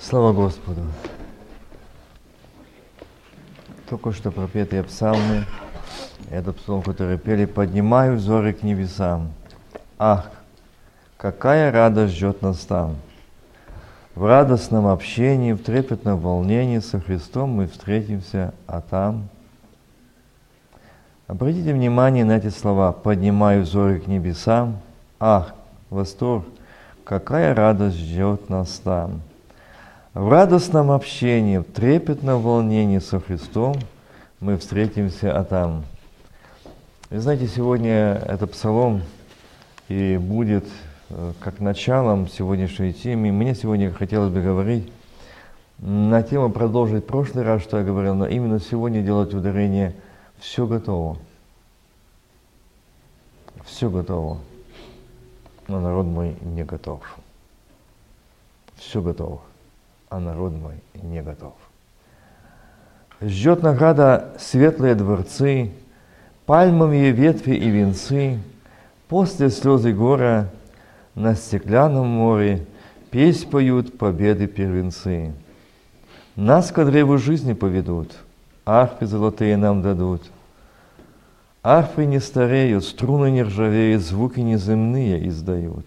Слава Господу! Только что пропетые псалмы, это псалом, который пели «Поднимаю взоры к небесам». Ах, какая радость ждет нас там! В радостном общении, в трепетном волнении со Христом мы встретимся, а там... Обратите внимание на эти слова «поднимаю взоры к небесам». Ах, восторг, какая радость ждет нас там! В радостном общении, в трепетном волнении со Христом мы встретимся, а там. Вы знаете, сегодня это псалом и будет э, как началом сегодняшней темы. Мне сегодня хотелось бы говорить на тему продолжить прошлый раз, что я говорил, но именно сегодня делать ударение «все готово». Все готово, но народ мой не готов. Все готово а народ мой не готов. Ждет награда светлые дворцы, пальмовые ветви и венцы, после слезы гора на стеклянном море песнь поют победы первенцы. Нас к древу жизни поведут, арфы золотые нам дадут. Арфы не стареют, струны не ржавеют, звуки неземные издают.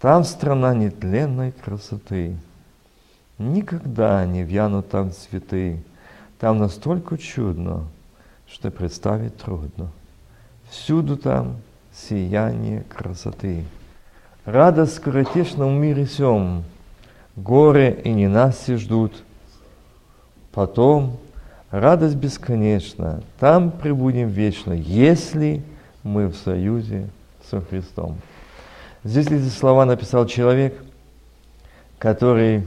Там страна нетленной красоты — Никогда не вянут там цветы. Там настолько чудно, что представить трудно. Всюду там сияние красоты. Радость скоротечном мире сем. Горе и ненасти ждут. Потом радость бесконечна. Там пребудем вечно, если мы в союзе со Христом. Здесь эти слова написал человек, который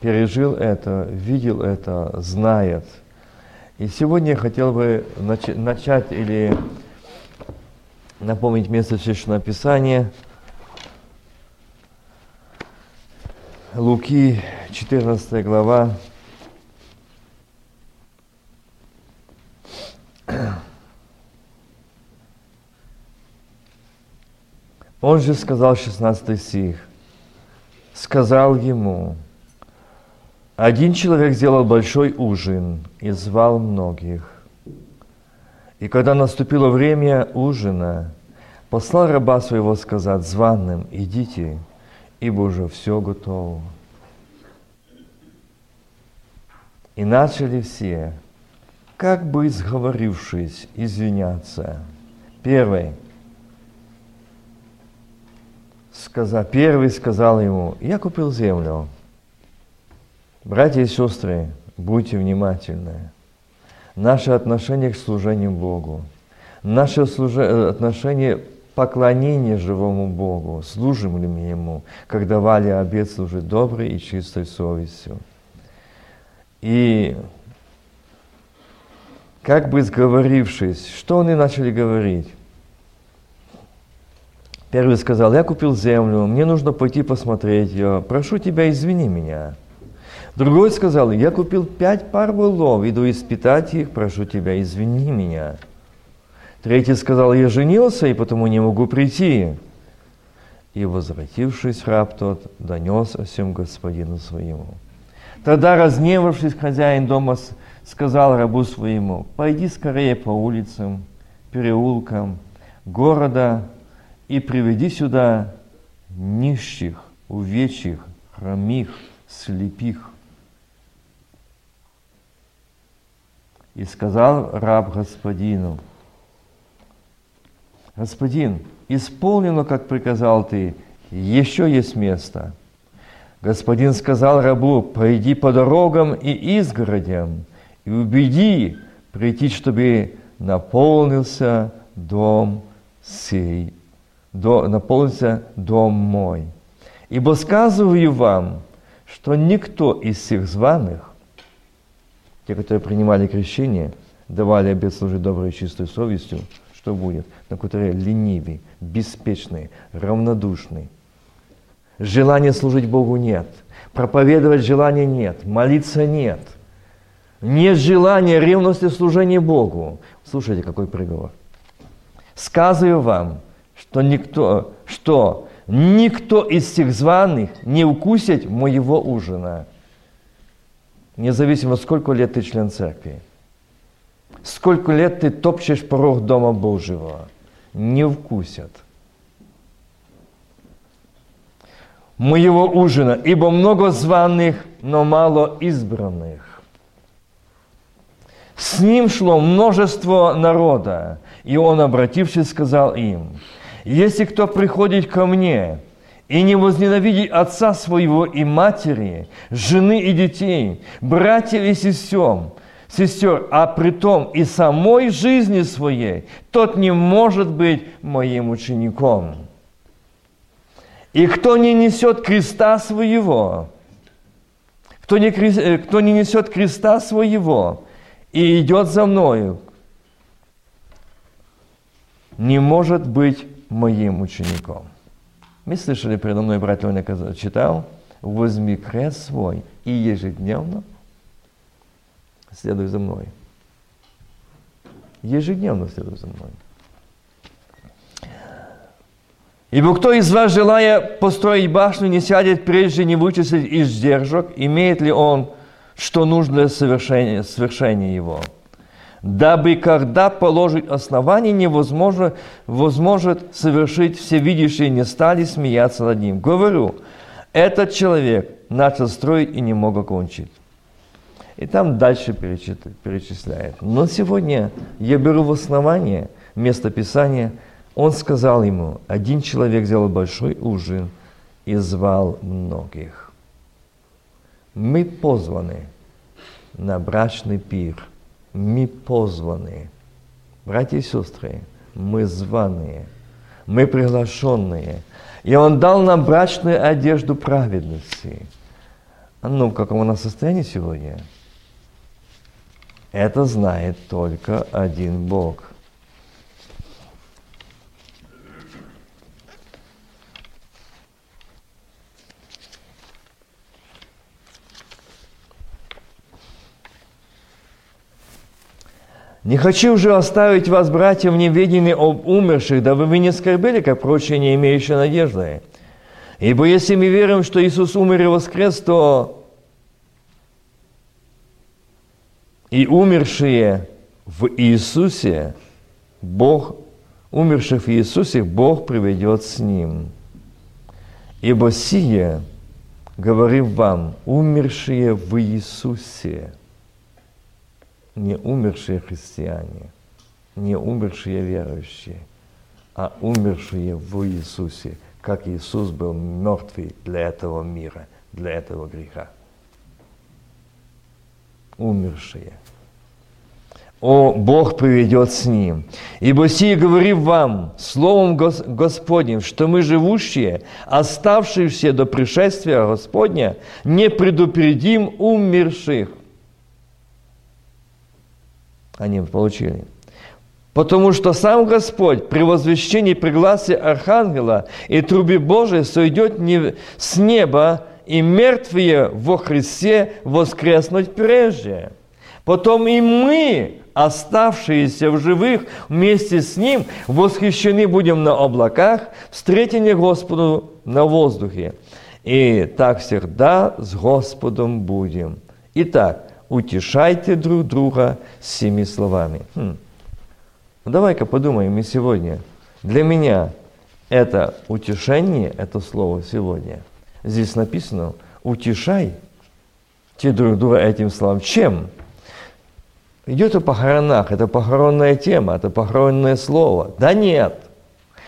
пережил это, видел это, знает. И сегодня я хотел бы нач- начать или напомнить место Священного Писания. Луки, 14 глава. Он же сказал 16 стих, сказал ему, один человек сделал большой ужин и звал многих. И когда наступило время ужина, послал раба своего сказать званым, идите, ибо уже все готово. И начали все, как бы сговорившись, извиняться. Первый, сказал, первый сказал ему, я купил землю, Братья и сестры, будьте внимательны. Наше отношение к служению Богу, наше служи... Э, отношение поклонения живому Богу, служим ли мы Ему, как давали обед служить доброй и чистой совестью. И как бы сговорившись, что они начали говорить? Первый сказал, я купил землю, мне нужно пойти посмотреть ее, прошу тебя, извини меня. Другой сказал, я купил пять пар волов, иду испытать их, прошу тебя, извини меня. Третий сказал, я женился, и потому не могу прийти. И, возвратившись, раб тот донес о всем господину своему. Тогда, разневавшись, хозяин дома сказал рабу своему, пойди скорее по улицам, переулкам города и приведи сюда нищих, увечьих, хромих, слепих. И сказал раб господину, «Господин, исполнено, как приказал ты, еще есть место». Господин сказал рабу, «Пойди по дорогам и изгородям и убеди прийти, чтобы наполнился дом сей, до, наполнился дом мой. Ибо сказываю вам, что никто из всех званых те, которые принимали крещение, давали обет служить доброй и чистой совестью, что будет? На которые ленивый, беспечный, равнодушный. Желания служить Богу нет. Проповедовать желания нет. Молиться нет. Нет желания ревности служения Богу. Слушайте, какой приговор. Сказываю вам, что никто, что никто из всех званых не укусит моего ужина. Независимо, сколько лет ты член церкви. Сколько лет ты топчешь порог Дома Божьего. Не вкусят. Моего ужина, ибо много званых, но мало избранных. С ним шло множество народа, и он, обратившись, сказал им, «Если кто приходит ко мне и не возненавидит отца своего и матери, жены и детей, братьев и сестер, сестер, а при том и самой жизни своей, тот не может быть моим учеником. И кто не несет креста своего, кто не, э, кто не несет креста своего и идет за мною, не может быть моим учеником. Мы слышали, передо мной брат Леня читал, возьми крест свой и ежедневно следуй за мной. Ежедневно следуй за мной. Ибо кто из вас, желая построить башню, не сядет прежде, не вычислить издержек, имеет ли он, что нужно для совершения, совершения его? Дабы когда положить основание, невозможно возможно совершить всевидящие, не стали смеяться над ним. Говорю, этот человек начал строить и не мог окончить. И там дальше перечисляет. Но сегодня я беру в основание место Писания. Он сказал ему, один человек сделал большой ужин и звал многих. Мы позваны на брачный пир. Мы позваны. Братья и сестры, мы званые, мы приглашенные. И Он дал нам брачную одежду праведности. А ну, в каком у нас состоянии сегодня? Это знает только один Бог. Не хочу уже оставить вас, братья, в неведении об умерших, дабы вы не скорбели, как прочие, не имеющие надежды. Ибо если мы верим, что Иисус умер и воскрес, то И умершие в Иисусе, Бог, умерших в Иисусе, Бог приведет с Ним. Ибо сие, говорим вам, умершие в Иисусе, не умершие христиане, не умершие верующие, а умершие в Иисусе, как Иисус был мертвый для этого мира, для этого греха умершие. О, Бог приведет с ним. Ибо сие говорим вам, Словом Господним, что мы живущие, оставшиеся до пришествия Господня, не предупредим умерших. Они получили. Потому что сам Господь при возвещении пригласе Архангела и трубе Божией сойдет не с неба и мертвые во Христе воскреснуть прежде. Потом и мы, оставшиеся в живых вместе с Ним, восхищены будем на облаках, встретены Господу на воздухе. И так всегда с Господом будем. Итак, утешайте друг друга всеми словами. Хм. Ну, давай-ка подумаем мы сегодня. Для меня это утешение, это слово сегодня – здесь написано, утешай те друг друга этим словом. Чем? Идет о похоронах, это похоронная тема, это похоронное слово. Да нет.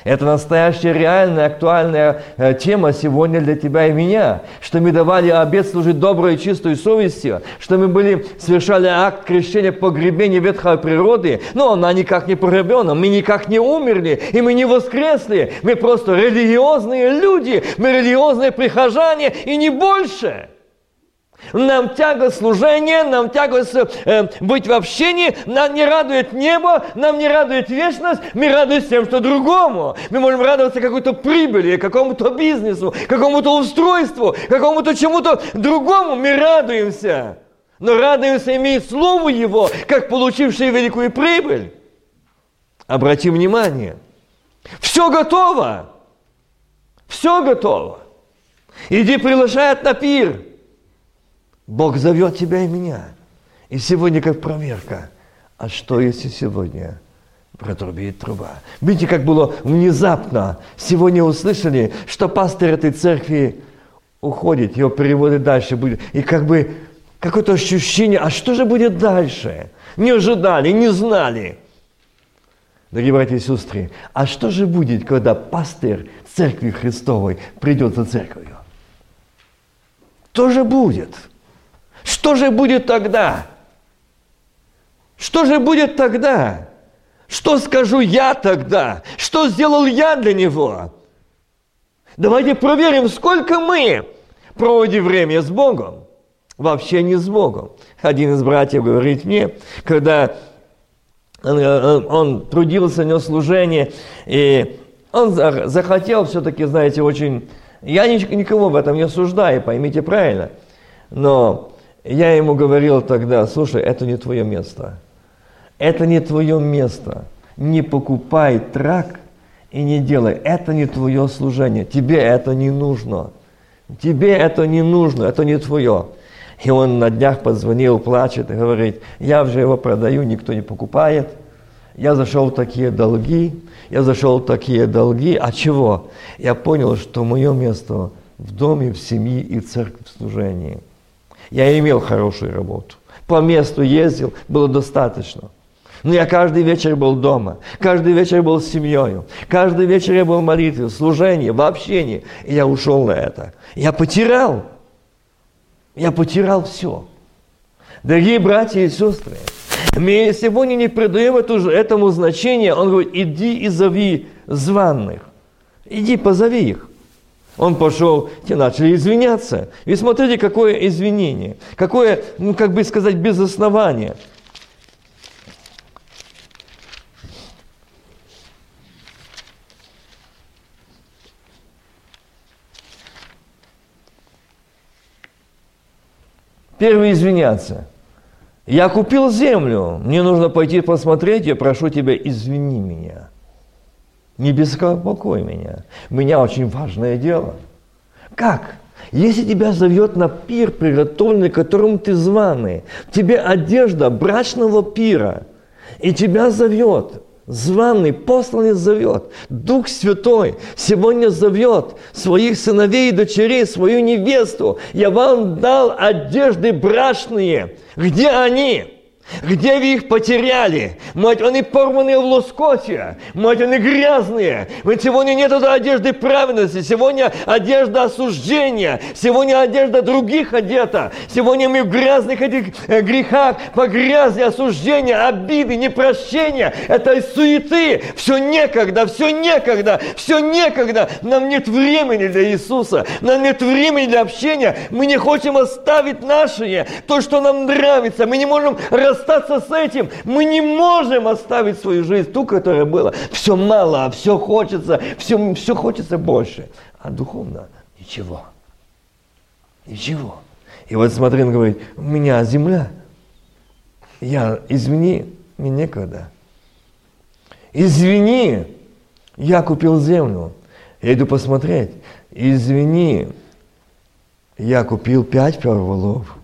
Это настоящая реальная, актуальная э, тема сегодня для тебя и меня, что мы давали обед служить доброй и чистой совестью, что мы были, совершали акт крещения погребения ветхой природы, но она никак не погребена, мы никак не умерли, и мы не воскресли, мы просто религиозные люди, мы религиозные прихожане, и не больше. Нам тяга служения, нам тяга э, быть в общении, нам не радует небо, нам не радует вечность, мы радуемся тем, что другому. Мы можем радоваться какой-то прибыли, какому-то бизнесу, какому-то устройству, какому-то чему-то другому мы радуемся. Но радуемся, имея Слово Его, как получившие великую прибыль. Обрати внимание, все готово, все готово. Иди приглашает на пир – Бог зовет тебя и меня. И сегодня как проверка. А что, если сегодня протрубит труба? Видите, как было внезапно. Сегодня услышали, что пастор этой церкви уходит, его переводят дальше. Будет. И как бы какое-то ощущение, а что же будет дальше? Не ожидали, не знали. Дорогие братья и сестры, а что же будет, когда пастырь Церкви Христовой придет за церковью? Что же будет? Что же будет тогда? Что же будет тогда? Что скажу я тогда? Что сделал я для него? Давайте проверим, сколько мы проводим время с Богом. Вообще не с Богом. Один из братьев говорит мне, когда он, э, он трудился, нес служение, и он захотел все-таки, знаете, очень... Я никого в этом не осуждаю, поймите правильно. Но я ему говорил тогда, слушай, это не твое место. Это не твое место. Не покупай трак и не делай. Это не твое служение. Тебе это не нужно. Тебе это не нужно, это не твое. И он на днях позвонил, плачет и говорит, я уже его продаю, никто не покупает. Я зашел в такие долги, я зашел в такие долги. А чего? Я понял, что мое место в доме, в семье и церкви, в служении. Я имел хорошую работу. По месту ездил, было достаточно. Но я каждый вечер был дома, каждый вечер был с семьей, каждый вечер я был в молитве, в служении, в общении. И я ушел на это. Я потерял я потерял все. Дорогие братья и сестры, мы сегодня не придаем этому значения. Он говорит, иди и зови званных. Иди позови их. Он пошел, те начали извиняться. И смотрите, какое извинение. Какое, ну, как бы сказать, без основания. Первый извиняться. Я купил землю, мне нужно пойти посмотреть, я прошу тебя, извини меня. Не беспокой меня. У меня очень важное дело. Как? Если тебя зовет на пир, приготовленный, которым ты званый, тебе одежда брачного пира, и тебя зовет, званый, посланный зовет. Дух Святой сегодня зовет своих сыновей и дочерей, свою невесту. Я вам дал одежды брачные. Где они? Где вы их потеряли? Мать, они порванные в лоскоте. Мать, они грязные. Ведь сегодня нет одежды праведности. Сегодня одежда осуждения. Сегодня одежда других одета. Сегодня мы в грязных этих э, грехах, по грязи осуждения, обиды, непрощения. Это суеты. Все некогда, все некогда, все некогда. Нам нет времени для Иисуса. Нам нет времени для общения. Мы не хотим оставить наши, то, что нам нравится. Мы не можем рас расстаться с этим. Мы не можем оставить свою жизнь, ту, которая была. Все мало, все хочется, все, все хочется больше. А духовно ничего. Ничего. И вот смотри, он говорит, у меня земля. Я, извини, мне некогда. Извини, я купил землю. Я иду посмотреть. Извини, я купил пять перволов.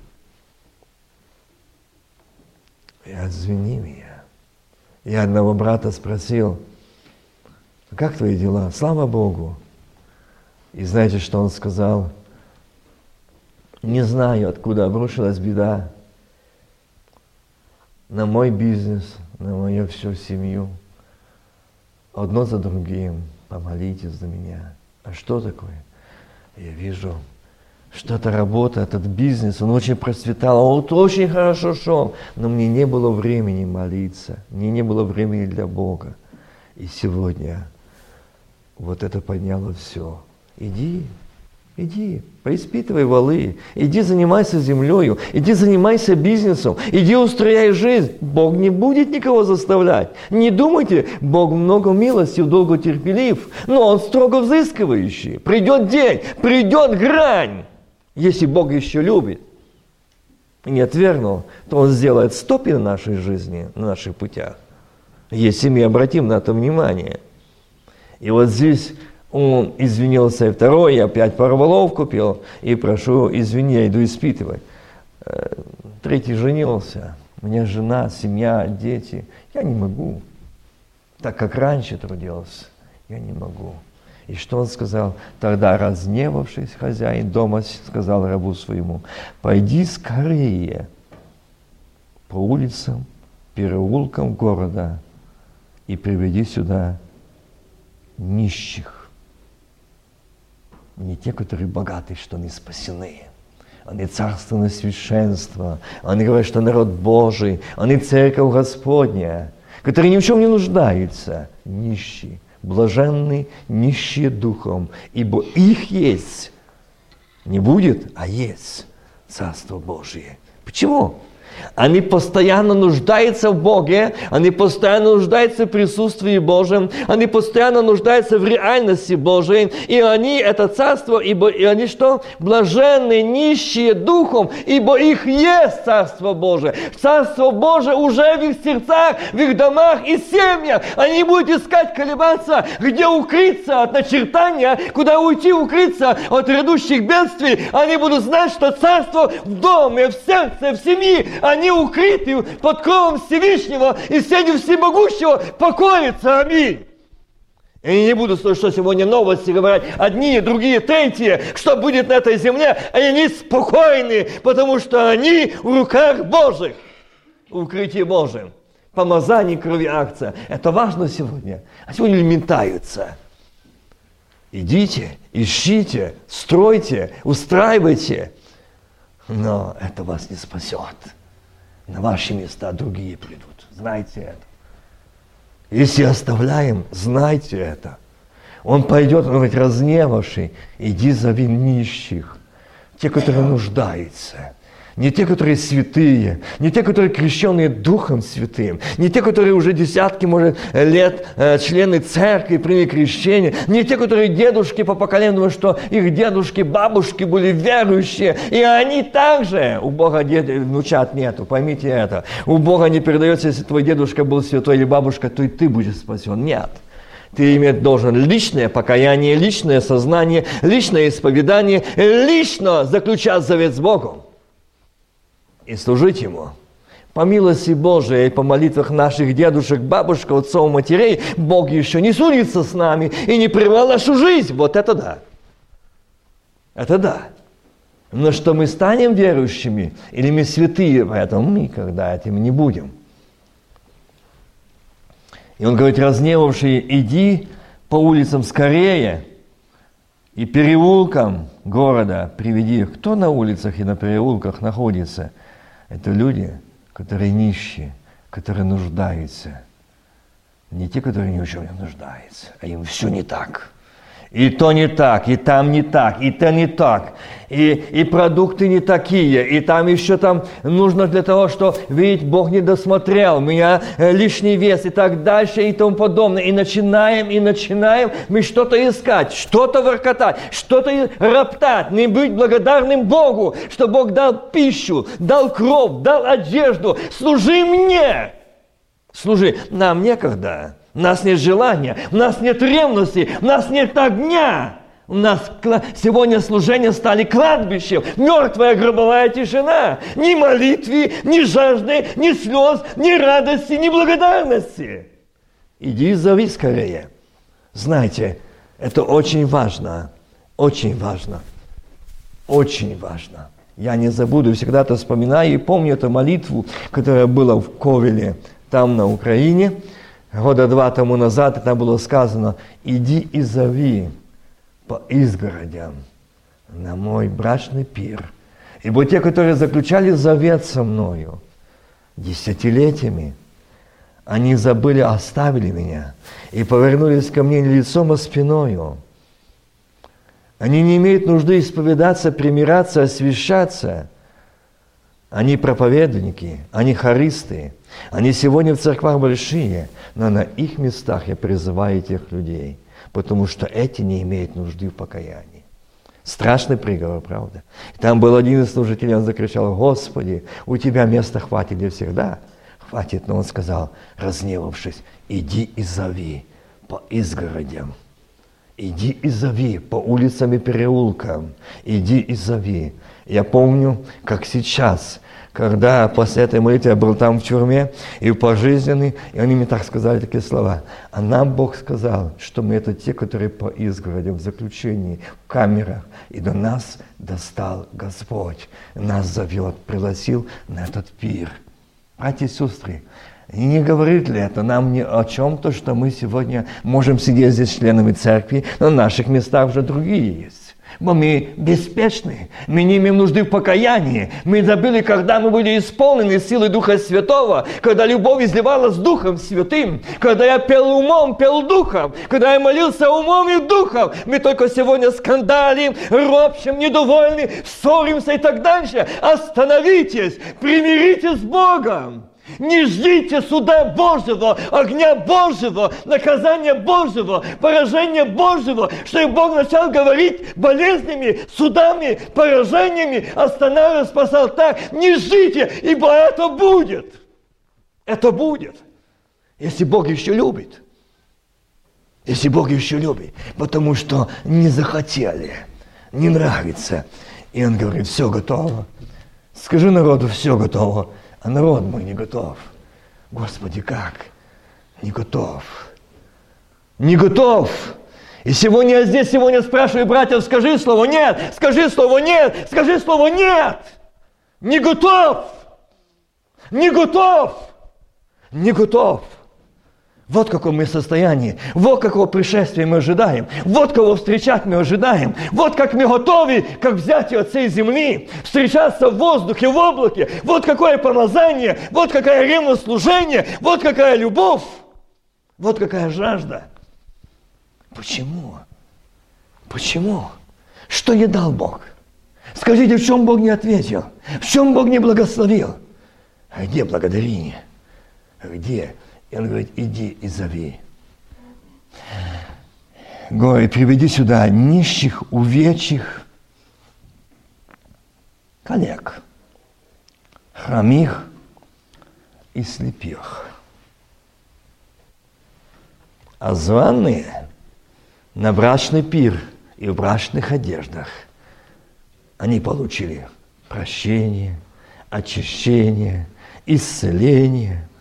И извини меня. Я одного брата спросил, как твои дела? Слава Богу. И знаете, что он сказал? Не знаю, откуда обрушилась беда на мой бизнес, на мою всю семью. Одно за другим. Помолитесь за меня. А что такое? Я вижу что эта работа, этот бизнес, он очень процветал, он очень хорошо шел, но мне не было времени молиться, мне не было времени для Бога. И сегодня вот это подняло все. Иди, иди, поиспитывай валы, иди занимайся землею, иди занимайся бизнесом, иди устрояй жизнь. Бог не будет никого заставлять. Не думайте, Бог много милости, долго терпелив, но Он строго взыскивающий. Придет день, придет грань. Если Бог еще любит и не отвергнул, то Он сделает стопи на нашей жизни, на наших путях. Если мы обратим на это внимание. И вот здесь он извинился и второй, я опять порвалов купил, и прошу, извини, я иду испытывать. э, третий женился, у меня жена, семья, дети. Я не могу. Так как раньше трудился, я не могу. И что он сказал? Тогда, разневавшись, хозяин дома сказал рабу своему, пойди скорее по улицам, переулкам города и приведи сюда нищих. Не те, которые богаты, что они спасены. Они царственное священство. Они говорят, что народ Божий. Они церковь Господня, которые ни в чем не нуждаются. Нищие блаженны нищие духом, ибо их есть. Не будет, а есть Царство Божие. Почему? Они постоянно нуждаются в Боге, они постоянно нуждаются в присутствии Божьем, они постоянно нуждаются в реальности Божьей, и они, это царство, ибо и они что? Блаженные, нищие духом, ибо их есть Царство Божие. Царство Божие уже в их сердцах, в их домах и семьях. Они будут искать колебаться, где укрыться от начертания, куда уйти укрыться от грядущих бедствий. Они будут знать, что Царство в доме, в сердце, в семье, они укрыты под кровом Всевышнего и сенью Всемогущего покорятся. Аминь. И не буду слушать, что сегодня новости говорят, одни, другие, третьи, что будет на этой земле, и они спокойны, потому что они в руках Божьих, в укрытии Божьем. Помазание крови акция. Это важно сегодня. А сегодня лимитаются. Идите, ищите, стройте, устраивайте. Но это вас не спасет на ваши места другие придут. Знайте это. Если оставляем, знайте это. Он пойдет, он говорит, разневавший, иди зови нищих, те, которые нуждаются не те, которые святые, не те, которые крещенные Духом Святым, не те, которые уже десятки, может, лет э, члены церкви, приняли крещение, не те, которые дедушки по поколению, что их дедушки, бабушки были верующие, и они также, у Бога дед, внучат нету, поймите это, у Бога не передается, если твой дедушка был святой или бабушка, то и ты будешь спасен. Нет. Ты иметь должен личное покаяние, личное сознание, личное исповедание, лично заключать завет с Богом и служить Ему. По милости Божией по молитвах наших дедушек, бабушек, отцов, матерей, Бог еще не судится с нами и не прервал нашу жизнь. Вот это да. Это да. Но что мы станем верующими, или мы святые, поэтому мы никогда этим не будем. И он говорит, разневавший, иди по улицам скорее и переулкам города приведи. Кто на улицах и на переулках находится – это люди, которые нищие, которые нуждаются. Не те, которые ни в чем не нуждаются, а им все не так – и то не так, и там не так, и то не так, и, и продукты не такие, и там еще там нужно для того, что, видеть, Бог не досмотрел, у меня э, лишний вес и так дальше и тому подобное. И начинаем, и начинаем мы что-то искать, что-то воркотать, что-то роптать, не быть благодарным Богу, что Бог дал пищу, дал кровь, дал одежду. Служи мне! Служи. Нам некогда. У нас нет желания, у нас нет ревности, у нас нет огня. У нас сегодня служение стали кладбищем, мертвая гробовая тишина. Ни молитвы, ни жажды, ни слез, ни радости, ни благодарности. Иди зови скорее. Знаете, это очень важно, очень важно, очень важно. Я не забуду, всегда это вспоминаю и помню эту молитву, которая была в Ковеле, там на Украине – года два тому назад, там было сказано, иди и зови по изгородям на мой брачный пир. Ибо те, которые заключали завет со мною десятилетиями, они забыли, оставили меня и повернулись ко мне лицом и спиною. Они не имеют нужды исповедаться, примираться, освящаться. Они проповедники, они хористы – они сегодня в церквах большие, но на их местах я призываю этих людей, потому что эти не имеют нужды в покаянии. Страшный приговор, правда? Там был один из служителей, он закричал, Господи, у Тебя места хватит для всех. Да, хватит, но он сказал, разневавшись, иди и зови по изгородям Иди и зови по улицам и переулкам. Иди и зови. Я помню, как сейчас, когда после этой молитвы я был там в тюрьме и пожизненный, и они мне так сказали такие слова. А нам Бог сказал, что мы это те, которые по изгороди, в заключении, в камерах. И до нас достал Господь. Нас зовет, пригласил на этот пир. Братья и сестры, не говорит ли это нам ни о чем, то, что мы сегодня можем сидеть здесь членами церкви, но на наших местах уже другие есть. Бо мы беспечны, мы не имеем нужды в покаянии. Мы забыли, когда мы были исполнены силой Духа Святого, когда любовь изливалась Духом Святым, когда я пел умом, пел Духом, когда я молился умом и Духом. Мы только сегодня скандалим, ропщим, недовольны, ссоримся и так дальше. Остановитесь, примиритесь с Богом. Не ждите суда Божьего, огня Божьего, наказания Божьего, поражения Божьего, чтобы Бог начал говорить болезнями, судами, поражениями, останавливал, спасал так. Не ждите, ибо это будет. Это будет. Если Бог еще любит. Если Бог еще любит. Потому что не захотели, не нравится. И Он говорит, все готово. Скажи народу, все готово а народ мой не готов. Господи, как? Не готов. Не готов. И сегодня я здесь, сегодня спрашиваю братьев, скажи слово нет, скажи слово нет, скажи слово нет. Не готов. Не готов. Не готов. Вот какое мы состояние, вот какого пришествия мы ожидаем, вот кого встречать мы ожидаем, вот как мы готовы, как взять от всей земли, встречаться в воздухе, в облаке, вот какое помазание, вот какая ревность служения, вот какая любовь, вот какая жажда. Почему? Почему? Что не дал Бог? Скажите, в чем Бог не ответил? В чем Бог не благословил? А где благодарение? Где и он говорит, иди и зови. Говорит, приведи сюда нищих, увечьих, коллег, хромих и слепих. А званые на брачный пир и в брачных одеждах они получили прощение, очищение, исцеление –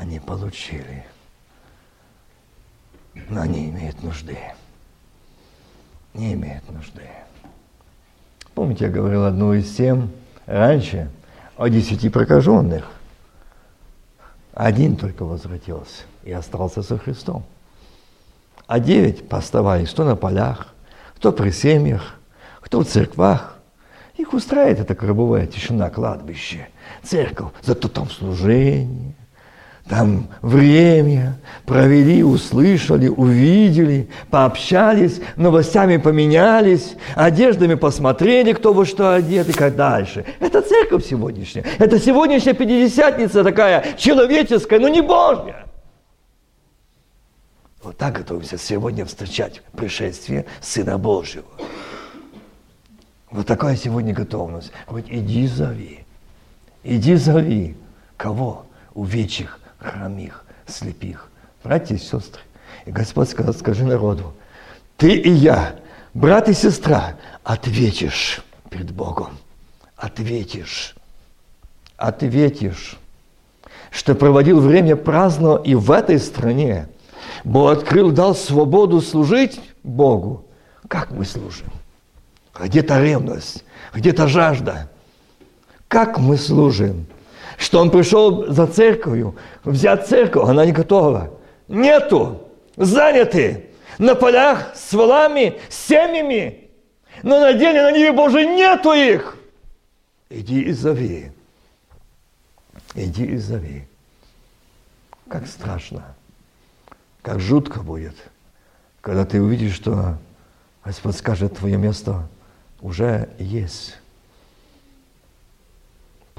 они получили, но они имеют нужды. Не имеют нужды. Помните, я говорил одну из тем раньше о десяти прокаженных. Один только возвратился и остался со Христом. А девять поставались кто на полях, кто при семьях, кто в церквах. Их устраивает эта гробовая тишина, кладбище, церковь, зато там служение, там время провели, услышали, увидели, пообщались, новостями поменялись, одеждами посмотрели, кто во что одет и как дальше. Это церковь сегодняшняя. Это сегодняшняя пятидесятница такая человеческая, но не Божья. Вот так готовимся сегодня встречать пришествие Сына Божьего. Вот такая сегодня готовность. Вот иди зови. Иди зови. Кого? Увечьих, хромих, слепих. Братья и сестры. И Господь сказал, скажи народу, ты и я, брат и сестра, ответишь перед Богом. Ответишь. Ответишь. Что проводил время праздно и в этой стране. Бог открыл, дал свободу служить Богу. Как мы служим? Где-то ревность, где-то жажда. Как мы служим? Что он пришел за церковью, взять церковь, она не готова. Нету, заняты на полях с валами, с семьями, но на деле на небе Божьей нету их. Иди и зови. Иди и зови. Как страшно, как жутко будет, когда ты увидишь, что Господь скажет, твое место уже есть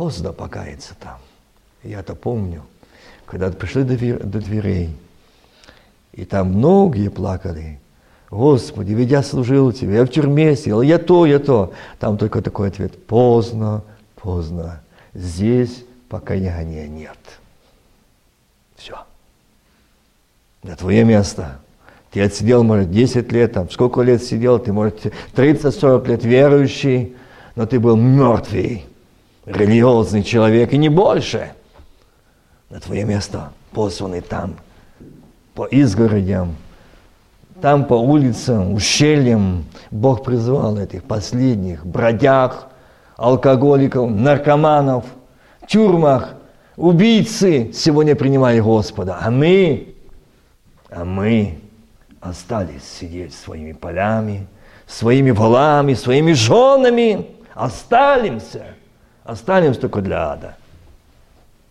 поздно покаяться там. Я это помню, когда пришли до, дверей, и там многие плакали. Господи, ведь я служил тебе, я в тюрьме сел, я то, я то. Там только такой ответ, поздно, поздно. Здесь покаяния нет. Все. На твое место Ты отсидел, может, 10 лет, там, сколько лет сидел, ты, может, 30-40 лет верующий, но ты был мертвый, религиозный человек, и не больше. На твое место посланный там, по изгородям, там по улицам, ущельям Бог призвал этих последних бродяг, алкоголиков, наркоманов, тюрьмах, убийцы сегодня принимали Господа. А мы, а мы остались сидеть своими полями, своими валами, своими женами. Останемся. Останемся только для ада,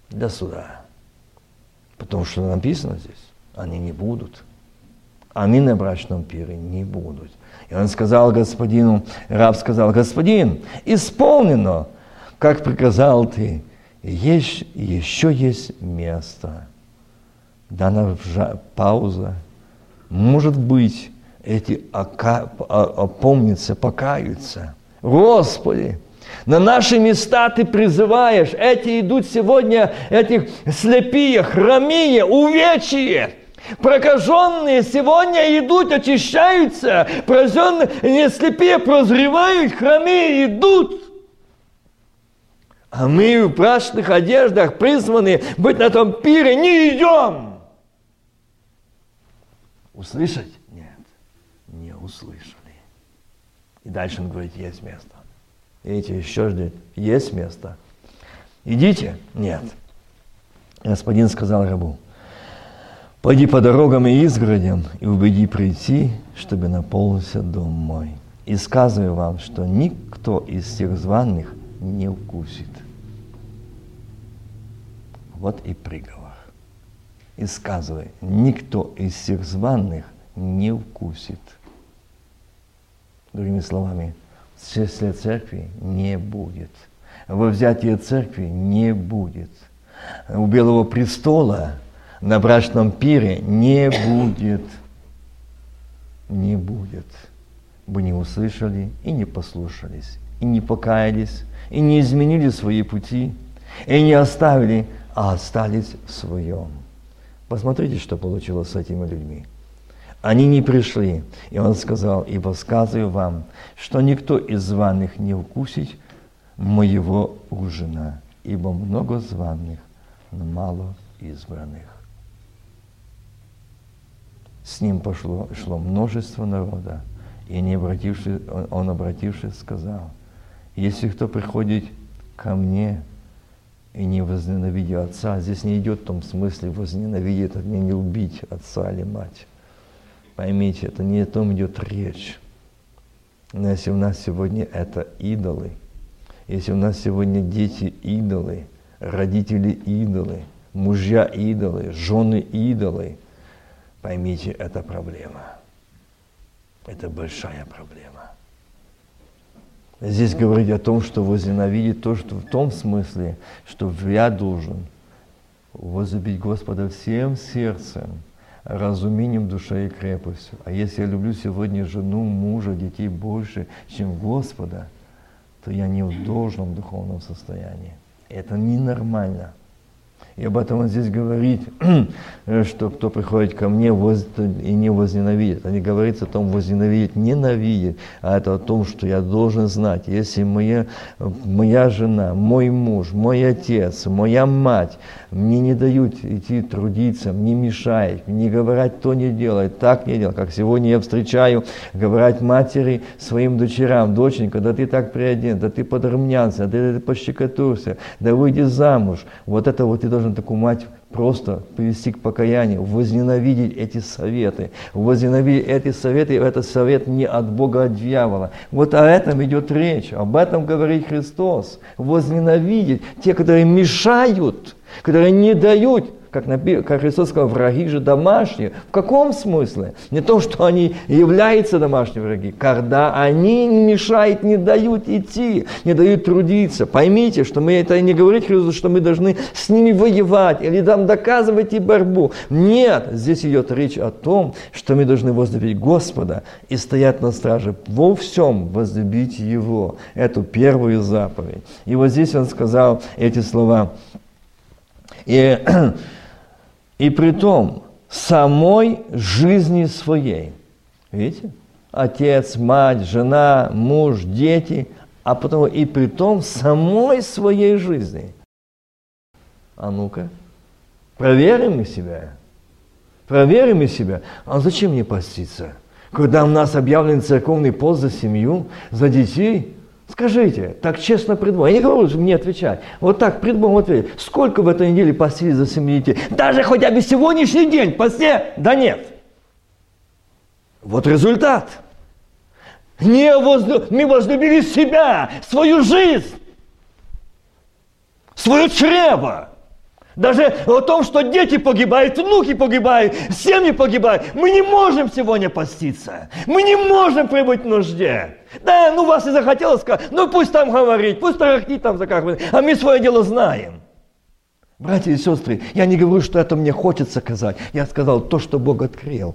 для суда. Потому что написано здесь, они не будут. Они на брачном пире не будут. И он сказал господину, раб сказал, господин, исполнено, как приказал ты, есть, еще есть место. Дана пауза. Может быть, эти опомнятся, покаются. Господи, на наши места Ты призываешь. Эти идут сегодня, эти слепые, хромие, увечье. Прокаженные сегодня идут, очищаются. Прозенные, слепые прозревают, хромые идут. А мы в прачных одеждах призваны быть на том пире, не идем. Услышать? Нет, не услышали. И дальше он говорит, есть место. Видите, еще ждет, есть место. Идите? Нет. Господин сказал рабу, пойди по дорогам и изгородям и убеди прийти, чтобы наполнился дом мой. И сказываю вам, что никто из всех званых не укусит. Вот и приговор и сказывай, никто из всех званных не вкусит. Другими словами, счастья церкви не будет. Во взятие церкви не будет. У Белого престола на брачном пире не будет. Не будет. Вы не услышали и не послушались, и не покаялись, и не изменили свои пути, и не оставили, а остались в своем. Посмотрите, что получилось с этими людьми. Они не пришли. И он сказал, ибо сказываю вам, что никто из званых не укусит моего ужина, ибо много званых, но мало избранных. С ним пошло, шло множество народа, и не обратившись, он, обратившись сказал, если кто приходит ко мне и не возненавидя отца. Здесь не идет в том смысле возненавидеть, это не, не убить отца или мать. Поймите, это не о том идет речь. Но если у нас сегодня это идолы, если у нас сегодня дети идолы, родители идолы, мужья идолы, жены идолы, поймите, это проблема. Это большая проблема. Здесь говорить о том, что возненавидеть то, что в том смысле, что я должен возлюбить Господа всем сердцем, разумением души и крепостью. А если я люблю сегодня жену, мужа, детей больше, чем Господа, то я не в должном духовном состоянии. Это ненормально. И об этом он здесь говорит, что кто приходит ко мне и не возненавидит. А не говорится о том, возненавидеть, ненавидит, а это о том, что я должен знать, если моя, моя жена, мой муж, мой отец, моя мать мне не дают идти трудиться, мне мешают, не говорят то не делать, так не делать, как сегодня я встречаю, говорят матери своим дочерям, доченька, да ты так приоден, да ты подровнялся, да ты пощекотурся, да выйди замуж. Вот это вот ты должен такую мать просто привести к покаянию, возненавидеть эти советы, возненавидеть эти советы, и этот совет не от Бога, а от дьявола. Вот о этом идет речь, об этом говорит Христос. Возненавидеть те, которые мешают, которые не дают как, как Христос сказал, враги же домашние. В каком смысле? Не то, что они являются домашними враги, когда они мешают, не дают идти, не дают трудиться. Поймите, что мы это не говорит Христос, что мы должны с ними воевать или там доказывать и борьбу. Нет, здесь идет речь о том, что мы должны возлюбить Господа и стоять на страже во всем, возлюбить Его. Эту первую заповедь. И вот здесь он сказал эти слова. И И при том, самой жизни своей. Видите? Отец, мать, жена, муж, дети, а потом и при том самой своей жизни. А ну-ка, проверим мы себя. Проверим мы себя. А зачем мне поститься? Когда у нас объявлен церковный пост за семью, за детей, Скажите, так честно пред Богом. Я не говорю, мне отвечать. Вот так пред Богом ответить. Сколько в этой неделе постили за детей? Даже хотя бы сегодняшний день посте? Да нет. Вот результат. Не возлю... Мы возлюбили себя, свою жизнь, свое чрево. Даже о том, что дети погибают, внуки погибают, семьи погибают. Мы не можем сегодня поститься. Мы не можем прибыть в нужде. Да, ну вас и захотелось сказать, ну пусть там говорить, пусть тарахтит там за как а мы свое дело знаем. Братья и сестры, я не говорю, что это мне хочется сказать. Я сказал то, что Бог открыл,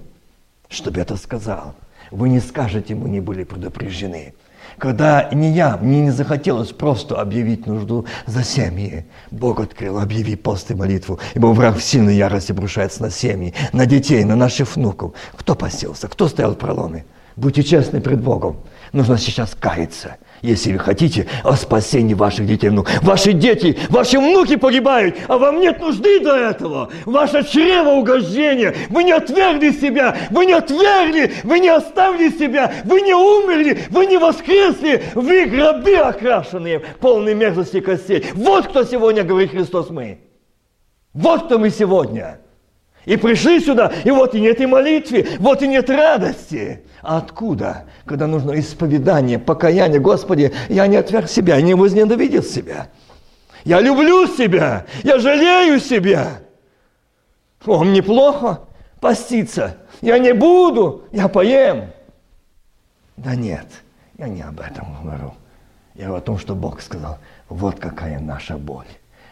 чтобы это сказал. Вы не скажете, мы не были предупреждены. Когда не я, мне не захотелось просто объявить нужду за семьи. Бог открыл, объяви пост и молитву, ибо враг в сильной ярости брушается на семьи, на детей, на наших внуков. Кто постился, кто стоял в проломе? Будьте честны пред Богом. Нужно сейчас каяться если вы хотите о спасении ваших детей внуков. Ваши дети, ваши внуки погибают, а вам нет нужды до этого. Ваше чрево угождения. Вы не отвергли себя, вы не отвергли, вы не оставили себя, вы не умерли, вы не воскресли, вы гробы окрашенные, полные мерзости костей. Вот кто сегодня говорит Христос мы. Вот кто мы сегодня. И пришли сюда, и вот и нет и молитвы, вот и нет радости. А откуда? Когда нужно исповедание, покаяние. Господи, я не отверг себя, не возненавидел себя. Я люблю себя, я жалею себя. О, мне плохо поститься. Я не буду, я поем. Да нет, я не об этом говорю. Я о том, что Бог сказал, вот какая наша боль.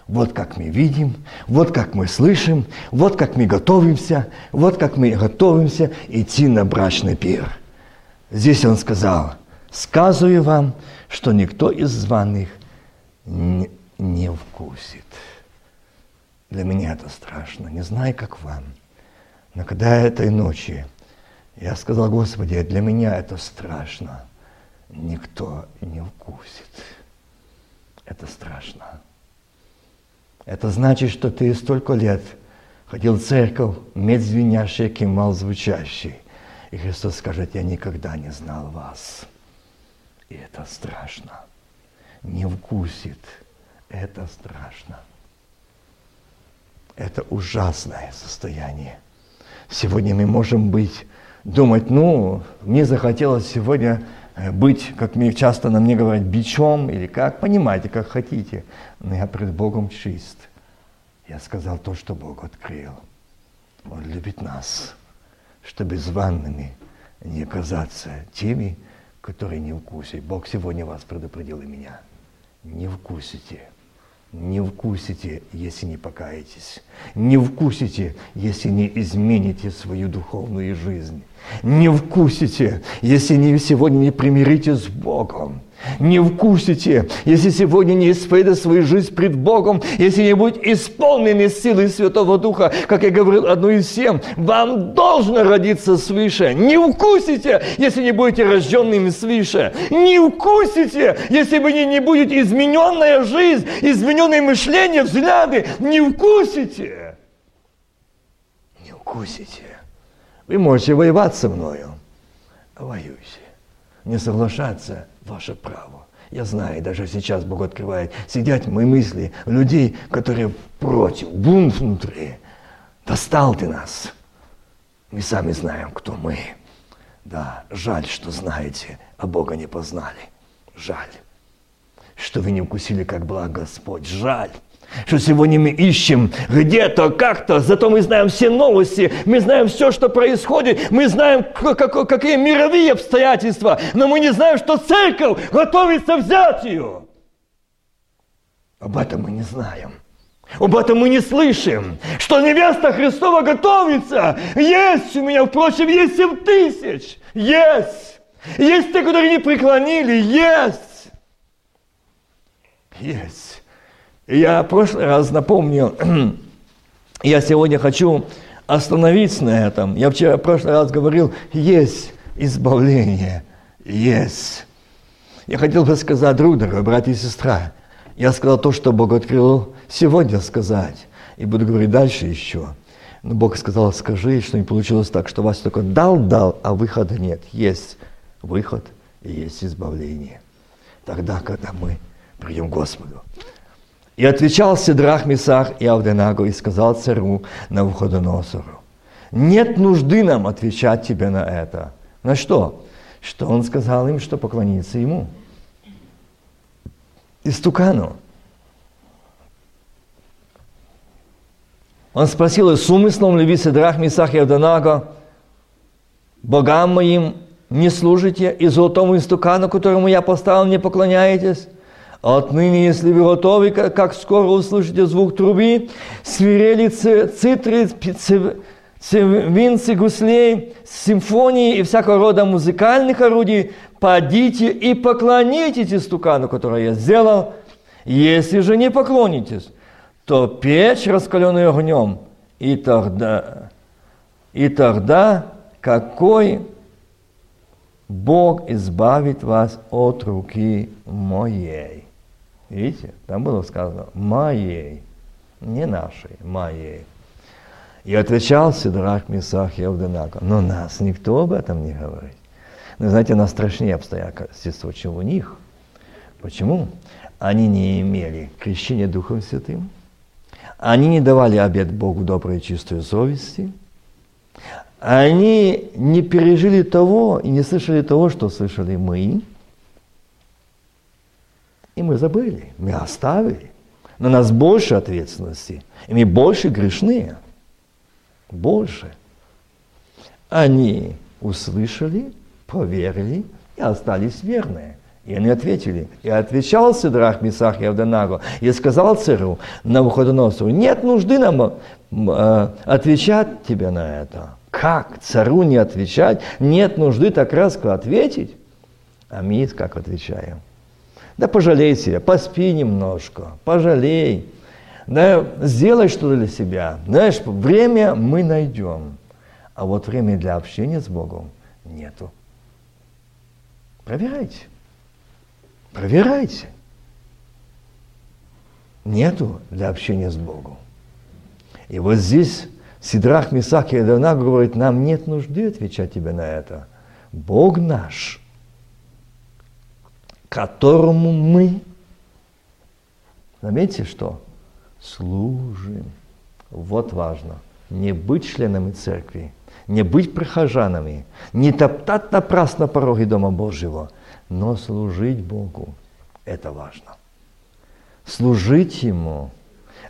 Вот как мы видим, вот как мы слышим, вот как мы готовимся, вот как мы готовимся идти на брачный пир. Здесь он сказал, сказываю вам, что никто из званых не, не вкусит. Для меня это страшно, не знаю, как вам. Но когда этой ночи я сказал, Господи, для меня это страшно, никто не вкусит. Это страшно. Это значит, что ты столько лет ходил в церковь, медь звенящий, кимал звучащий. И Христос скажет, я никогда не знал вас. И это страшно. Не вкусит. Это страшно. Это ужасное состояние. Сегодня мы можем быть, думать, ну, мне захотелось сегодня быть, как мне часто на мне говорят, бичом или как, понимаете, как хотите. Но я пред Богом чист. Я сказал то, что Бог открыл. Он любит нас чтобы званными не оказаться теми, которые не вкусят. Бог сегодня вас предупредил и меня. Не вкусите – не вкусите, если не покаетесь. Не вкусите, если не измените свою духовную жизнь. Не вкусите, если не, сегодня не примирите с Богом. Не вкусите, если сегодня не исповедуете свою жизнь пред Богом, если не будете исполнены силой Святого Духа, как я говорил одну из всем, вам должно родиться свыше. Не вкусите, если не будете рожденными свыше. Не вкусите, если вы не, не будете измененная жизнь, измененное мышление, взгляды. Не вкусите. Не вкусите. Вы можете воевать со мною. Воюйте. Не соглашаться – ваше право. Я знаю, даже сейчас Бог открывает, сидят мои мысли людей, которые против, бунт внутри. Достал ты нас. Мы сами знаем, кто мы. Да, жаль, что знаете, а Бога не познали. Жаль, что вы не укусили, как благ Господь. Жаль что сегодня мы ищем где-то, как-то, зато мы знаем все новости, мы знаем все, что происходит, мы знаем, как, какие мировые обстоятельства, но мы не знаем, что церковь готовится взять ее. Об этом мы не знаем. Об этом мы не слышим, что невеста Христова готовится. Есть у меня, впрочем, есть семь тысяч. Есть. Есть те, которые не преклонили. Есть. Есть. Я в прошлый раз напомню, я сегодня хочу остановиться на этом. Я вчера, в прошлый раз говорил, есть избавление, есть. Я хотел бы сказать, друг дорогой, брат и сестра, я сказал то, что Бог открыл сегодня сказать, и буду говорить дальше еще. Но Бог сказал, скажи, что не получилось так, что вас только дал, дал, а выхода нет. Есть выход и есть избавление. Тогда, когда мы придем к Господу. И отвечал Сидрах, Месах и Авденаго и сказал царю Навуходоносору, нет нужды нам отвечать тебе на это. На что? Что он сказал им, что поклониться ему. Истукану. Он спросил, и с умыслом ли вы, Сидрах, Месах и Авденаго, богам моим не служите, и золотому истукану, которому я поставил, не поклоняетесь? Отныне, если вы готовы, как скоро услышите звук трубы, свирели цитры, винцы гуслей, симфонии и всякого рода музыкальных орудий, подите и поклонитесь истукану, который я сделал. Если же не поклонитесь, то печь, раскаленную огнем, и тогда, и тогда какой Бог избавит вас от руки моей. Видите, там было сказано «моей», не нашей, «моей». И отвечал Сидрах, Месах и Авденако. Но нас никто об этом не говорит. Но знаете, нас страшнее обстоятельства, чем у них. Почему? Они не имели крещения Духом Святым. Они не давали обед Богу доброй и чистой совести. Они не пережили того и не слышали того, что слышали мы. И мы забыли, мы оставили. На нас больше ответственности, и мы больше грешные. Больше. Они услышали, поверили и остались верные. И они ответили. И отвечал Сидрах, Мисах и и сказал царю на Навуходоносору, нет нужды нам э, отвечать тебе на это. Как царю не отвечать? Нет нужды так резко ответить. А мы как отвечаем? Да пожалей себя, поспи немножко, пожалей. Да, сделай что-то для себя. Знаешь, время мы найдем, а вот время для общения с Богом нету. Проверяйте. Проверяйте. Нету для общения с Богом. И вот здесь Сидрах, Мисак и Эдонак говорит, нам нет нужды отвечать тебе на это. Бог наш – которому мы, заметьте, что служим. Вот важно. Не быть членами церкви, не быть прихожанами, не топтать напрасно пороги Дома Божьего, но служить Богу. Это важно. Служить Ему.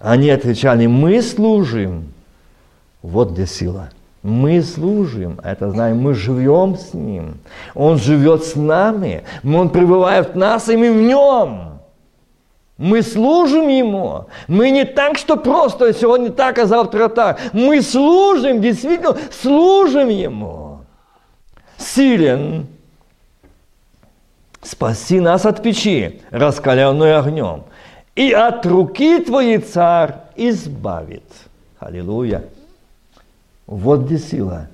Они отвечали, мы служим. Вот где сила. Мы служим, это знаем, мы живем с Ним. Он живет с нами, Он пребывает в нас, и мы в Нем. Мы служим Ему. Мы не так, что просто сегодня так, а завтра так. Мы служим, действительно служим Ему. Силен спаси нас от печи, раскаленной огнем, и от руки Твоей царь избавит. Аллилуйя. Вот где сила.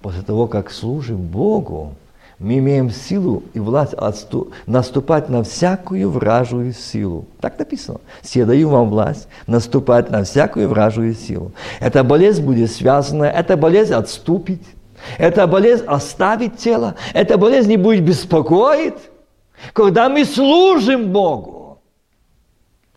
После того, как служим Богу, мы имеем силу и власть отступ, наступать на всякую вражую силу. Так написано. Все даю вам власть наступать на всякую вражую силу. Эта болезнь будет связана, эта болезнь отступит, эта болезнь оставит тело, эта болезнь не будет беспокоить, когда мы служим Богу.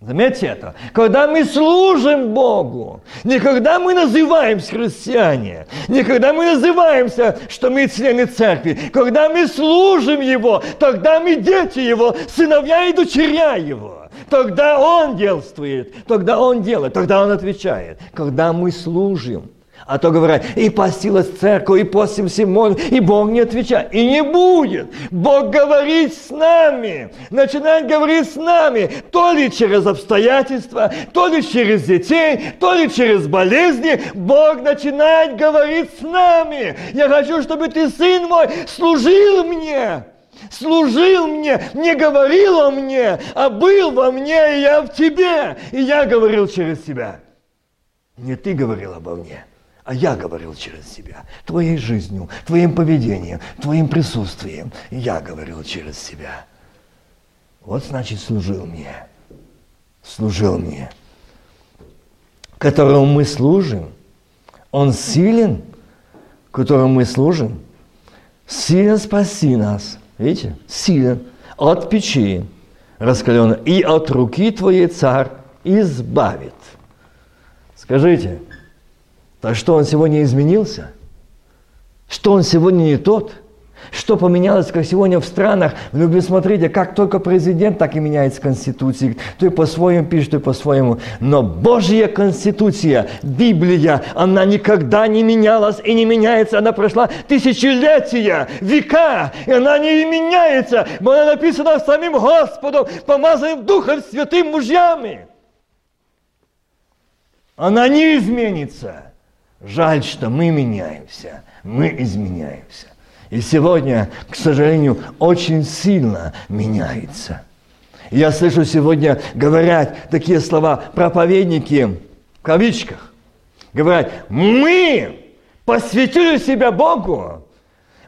Заметьте это. Когда мы служим Богу, не когда мы называемся христиане, не когда мы называемся, что мы члены церкви, когда мы служим Его, тогда мы дети Его, сыновья и дочеря Его. Тогда Он действует, тогда Он делает, тогда Он отвечает. Когда мы служим – а то говорят, и постилась церковь, и постимся молим, и Бог не отвечает. И не будет. Бог говорит с нами, начинает говорить с нами, то ли через обстоятельства, то ли через детей, то ли через болезни. Бог начинает говорить с нами. Я хочу, чтобы ты, сын мой, служил мне служил мне, не говорил о мне, а был во мне, и я в тебе. И я говорил через тебя. Не ты говорил обо мне, а я говорил через себя, твоей жизнью, твоим поведением, твоим присутствием. Я говорил через себя. Вот значит служил мне. Служил мне. Которому мы служим. Он силен, которому мы служим. Силен спаси нас. Видите? Силен. От печи раскаленной. И от руки твоей царь избавит. Скажите, так что он сегодня изменился? Что он сегодня не тот? Что поменялось, как сегодня в странах? Вы смотрите, как только президент, так и меняется Конституция. То по-своему пишет, то по-своему. Но Божья Конституция, Библия, она никогда не менялась и не меняется. Она прошла тысячелетия, века, и она не меняется. Она написана самим Господом, помазанным Духом Святым мужьями. Она не изменится. Жаль, что мы меняемся, мы изменяемся. И сегодня, к сожалению, очень сильно меняется. Я слышу сегодня говорят такие слова проповедники в кавичках. Говорят, мы посвятили себя Богу,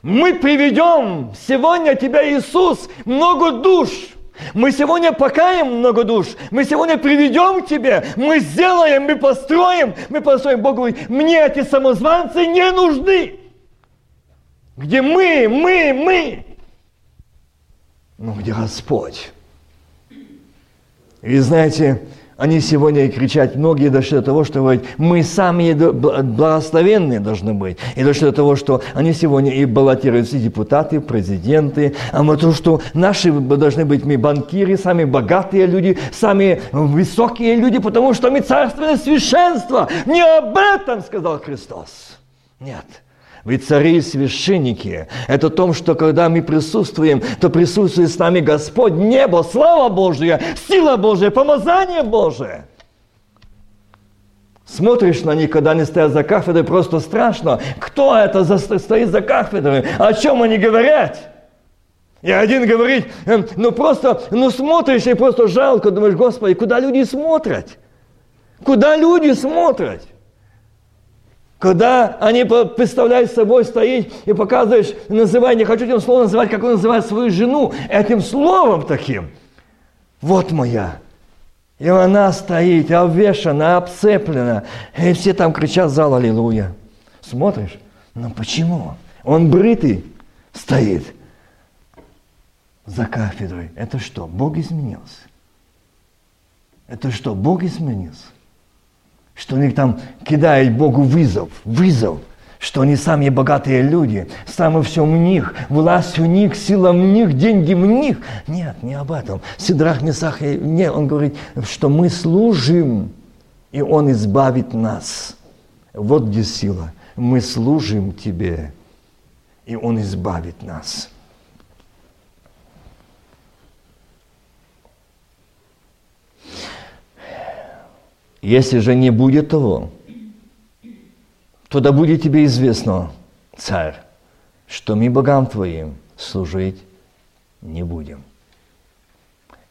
мы приведем сегодня тебя, Иисус, много душ – мы сегодня покаем много душ. Мы сегодня приведем к тебе. Мы сделаем, мы построим. Мы построим. Бог говорит, мне эти самозванцы не нужны. Где мы, мы, мы. Ну, где Господь? И знаете, они сегодня и кричать, многие дошли до того, что говорят, мы сами благословенные должны быть. И дошли до того, что они сегодня и баллотируются и депутаты, президенты. А мы то, что наши должны быть мы банкиры, самые богатые люди, самые высокие люди, потому что мы царственное священство. Не об этом сказал Христос. Нет. Вы цари и священники. Это о том, что когда мы присутствуем, то присутствует с нами Господь, небо, слава Божья, сила Божья, помазание Божие. Смотришь на них, когда они стоят за кафедрой, просто страшно. Кто это за, стоит за кафедрой? О чем они говорят? И один говорит, «Эм, ну просто, ну смотришь и просто жалко, думаешь, Господи, куда люди смотрят? Куда люди смотрят? Когда они представляют собой стоит и показываешь, называй, не хочу этим словом называть, как он называет свою жену, этим словом таким. Вот моя. И она стоит, обвешана, обцеплена. И все там кричат зал Аллилуйя. Смотришь? Но почему? Он бритый стоит за кафедрой. Это что, Бог изменился? Это что, Бог изменился? Что они там кидают Богу вызов, вызов, что они самые богатые люди, самое все в них, власть у них, сила в них, деньги в них. Нет, не об этом. Сидрах Месах, не, он говорит, что мы служим, и он избавит нас. Вот где сила. Мы служим тебе, и он избавит нас. Если же не будет того, то да будет тебе известно, царь, что мы богам твоим служить не будем.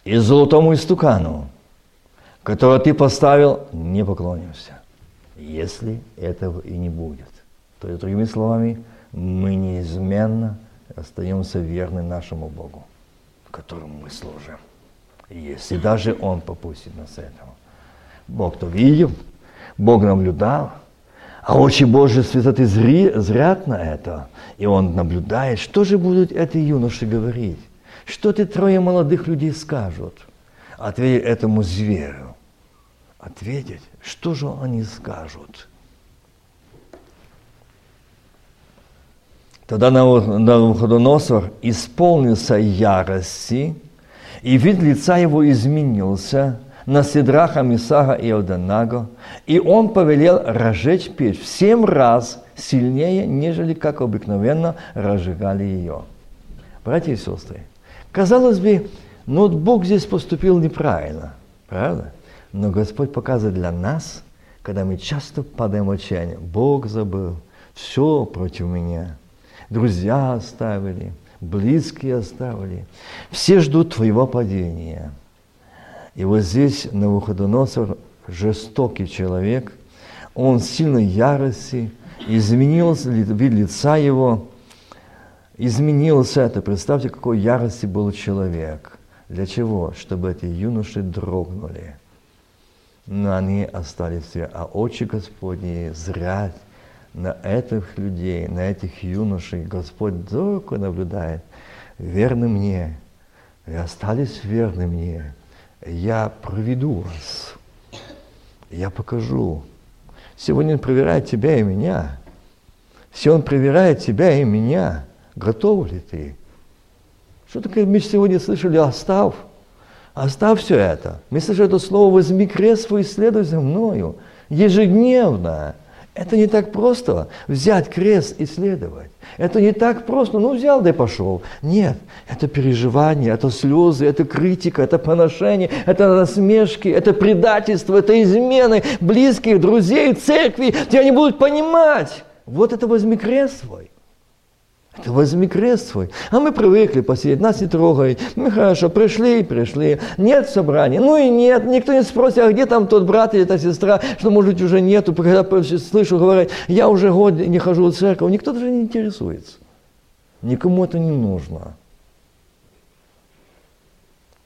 И золотому истукану, которого ты поставил, не поклонимся, если этого и не будет. То есть, другими словами, мы неизменно остаемся верны нашему Богу, которому мы служим. Если даже Он попустит нас этого. Бог-то видел, Бог наблюдал, а очи Божьи святоты зри, зрят на это, и Он наблюдает, что же будут эти юноши говорить, что ты трое молодых людей скажут, ответить этому зверю, ответить, что же они скажут. Тогда Навуходоносор исполнился ярости, и вид лица его изменился – на Сидраха, Мисаха и Элданаго, и он повелел разжечь печь в семь раз сильнее, нежели как обыкновенно разжигали ее. Братья и сестры, казалось бы, ну Бог здесь поступил неправильно, правда? Но Господь показывает для нас, когда мы часто падаем в отчаяние, Бог забыл, все против меня, друзья оставили, близкие оставили, все ждут твоего падения – и вот здесь Навуходоносор, жестокий человек, он сильно ярости, изменился вид лица его, изменился это. Представьте, какой ярости был человек. Для чего? Чтобы эти юноши дрогнули. Но они остались все, а очи Господни зря на этих людей, на этих юношей. Господь зорко наблюдает, верны мне, и остались верны мне. Я проведу вас, я покажу. Сегодня Он проверяет тебя и меня. Все Он проверяет тебя и меня. Готов ли ты? Что такое мы сегодня слышали? Оставь. Оставь все это. Мы слышали это слово «возьми крест свой и следуй за мною». Ежедневно. Это не так просто взять крест и следовать. Это не так просто, ну взял да и пошел. Нет, это переживание, это слезы, это критика, это поношение, это насмешки, это предательство, это измены близких, друзей, церкви. Тебя не будут понимать. Вот это возьми крест свой. Это возьми крест свой. А мы привыкли посидеть, нас не трогают. Мы хорошо пришли и пришли. Нет собрания. Ну и нет. Никто не спросит, а где там тот брат или та сестра, что, может быть, уже нету. Когда слышу, говорят, я уже год не хожу в церковь. Никто даже не интересуется. Никому это не нужно.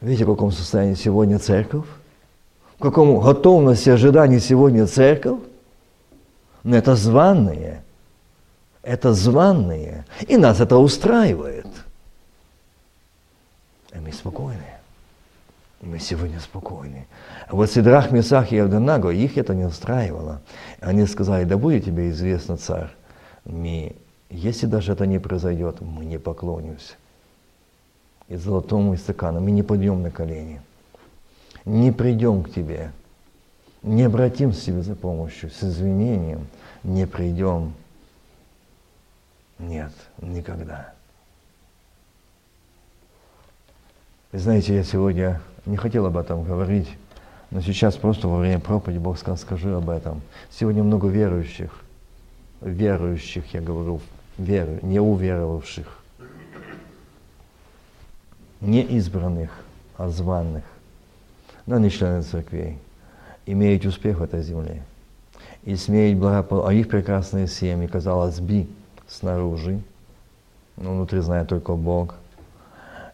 Видите, в каком состоянии сегодня церковь? В каком готовности ожидании сегодня церковь? Но это званные – это званные, и нас это устраивает. И мы спокойны. Мы сегодня спокойны. А вот Сидрах, Месах и Авданаго, их это не устраивало. Они сказали, да будет тебе известно, царь, мы, если даже это не произойдет, мы не поклонимся. И золотому стакану мы не пойдем на колени. Не придем к тебе. Не обратимся к тебе за помощью, с извинением. Не придем нет, никогда. Вы знаете, я сегодня не хотел об этом говорить, но сейчас просто во время проповеди Бог сказал, скажи об этом. Сегодня много верующих, верующих, я говорю, веру, не уверовавших, не избранных, а званных, но не члены церквей, имеют успех в этой земле. И смеют благополучие, а их прекрасные семьи, казалось бы, снаружи, но внутри знает только Бог.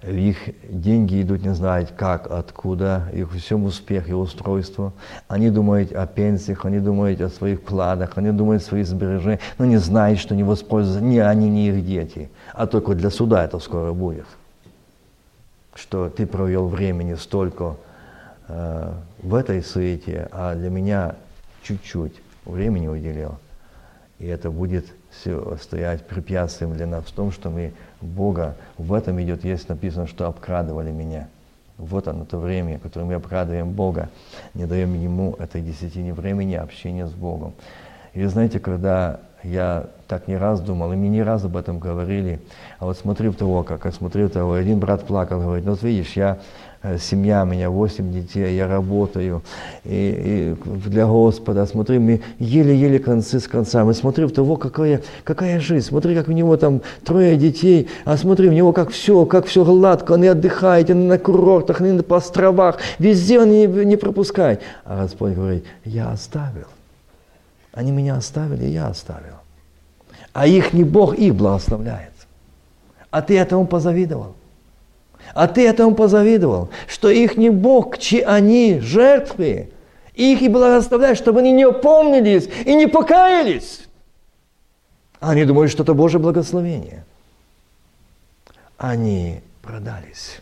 Их деньги идут не знают как, откуда, их всем успех и устройство. Они думают о пенсиях, они думают о своих вкладах, они думают о своих сбережениях, но не знают, что не воспользуются ни они, ни их дети. А только для суда это скоро будет. Что ты провел времени столько э, в этой суете, а для меня чуть-чуть времени уделил. И это будет стоять препятствием для нас в том, что мы Бога, в этом идет, есть написано, что обкрадывали меня. Вот оно то время, которое мы обкрадываем Бога, не даем Ему этой десятине времени общения с Богом. И знаете, когда я так не раз думал, и мне не раз об этом говорили, а вот смотрю в того, как я смотрю в того, один брат плакал, говорит, ну вот видишь, я семья, у меня восемь детей, я работаю и, и для Господа. Смотри, мы еле-еле концы с концами. Смотри в того, какая, какая жизнь. Смотри, как у него там трое детей, а смотри, у него как все, как все гладко, он и отдыхает, и на курортах, и по островах, везде он не, не пропускает. А Господь говорит, я оставил. Они меня оставили, я оставил. А их не Бог, их благословляет. А ты этому позавидовал. А ты этому позавидовал, что их не Бог, чьи они жертвы. Их и благословляют, чтобы они не опомнились и не покаялись. Они думают, что это Божье благословение. Они продались.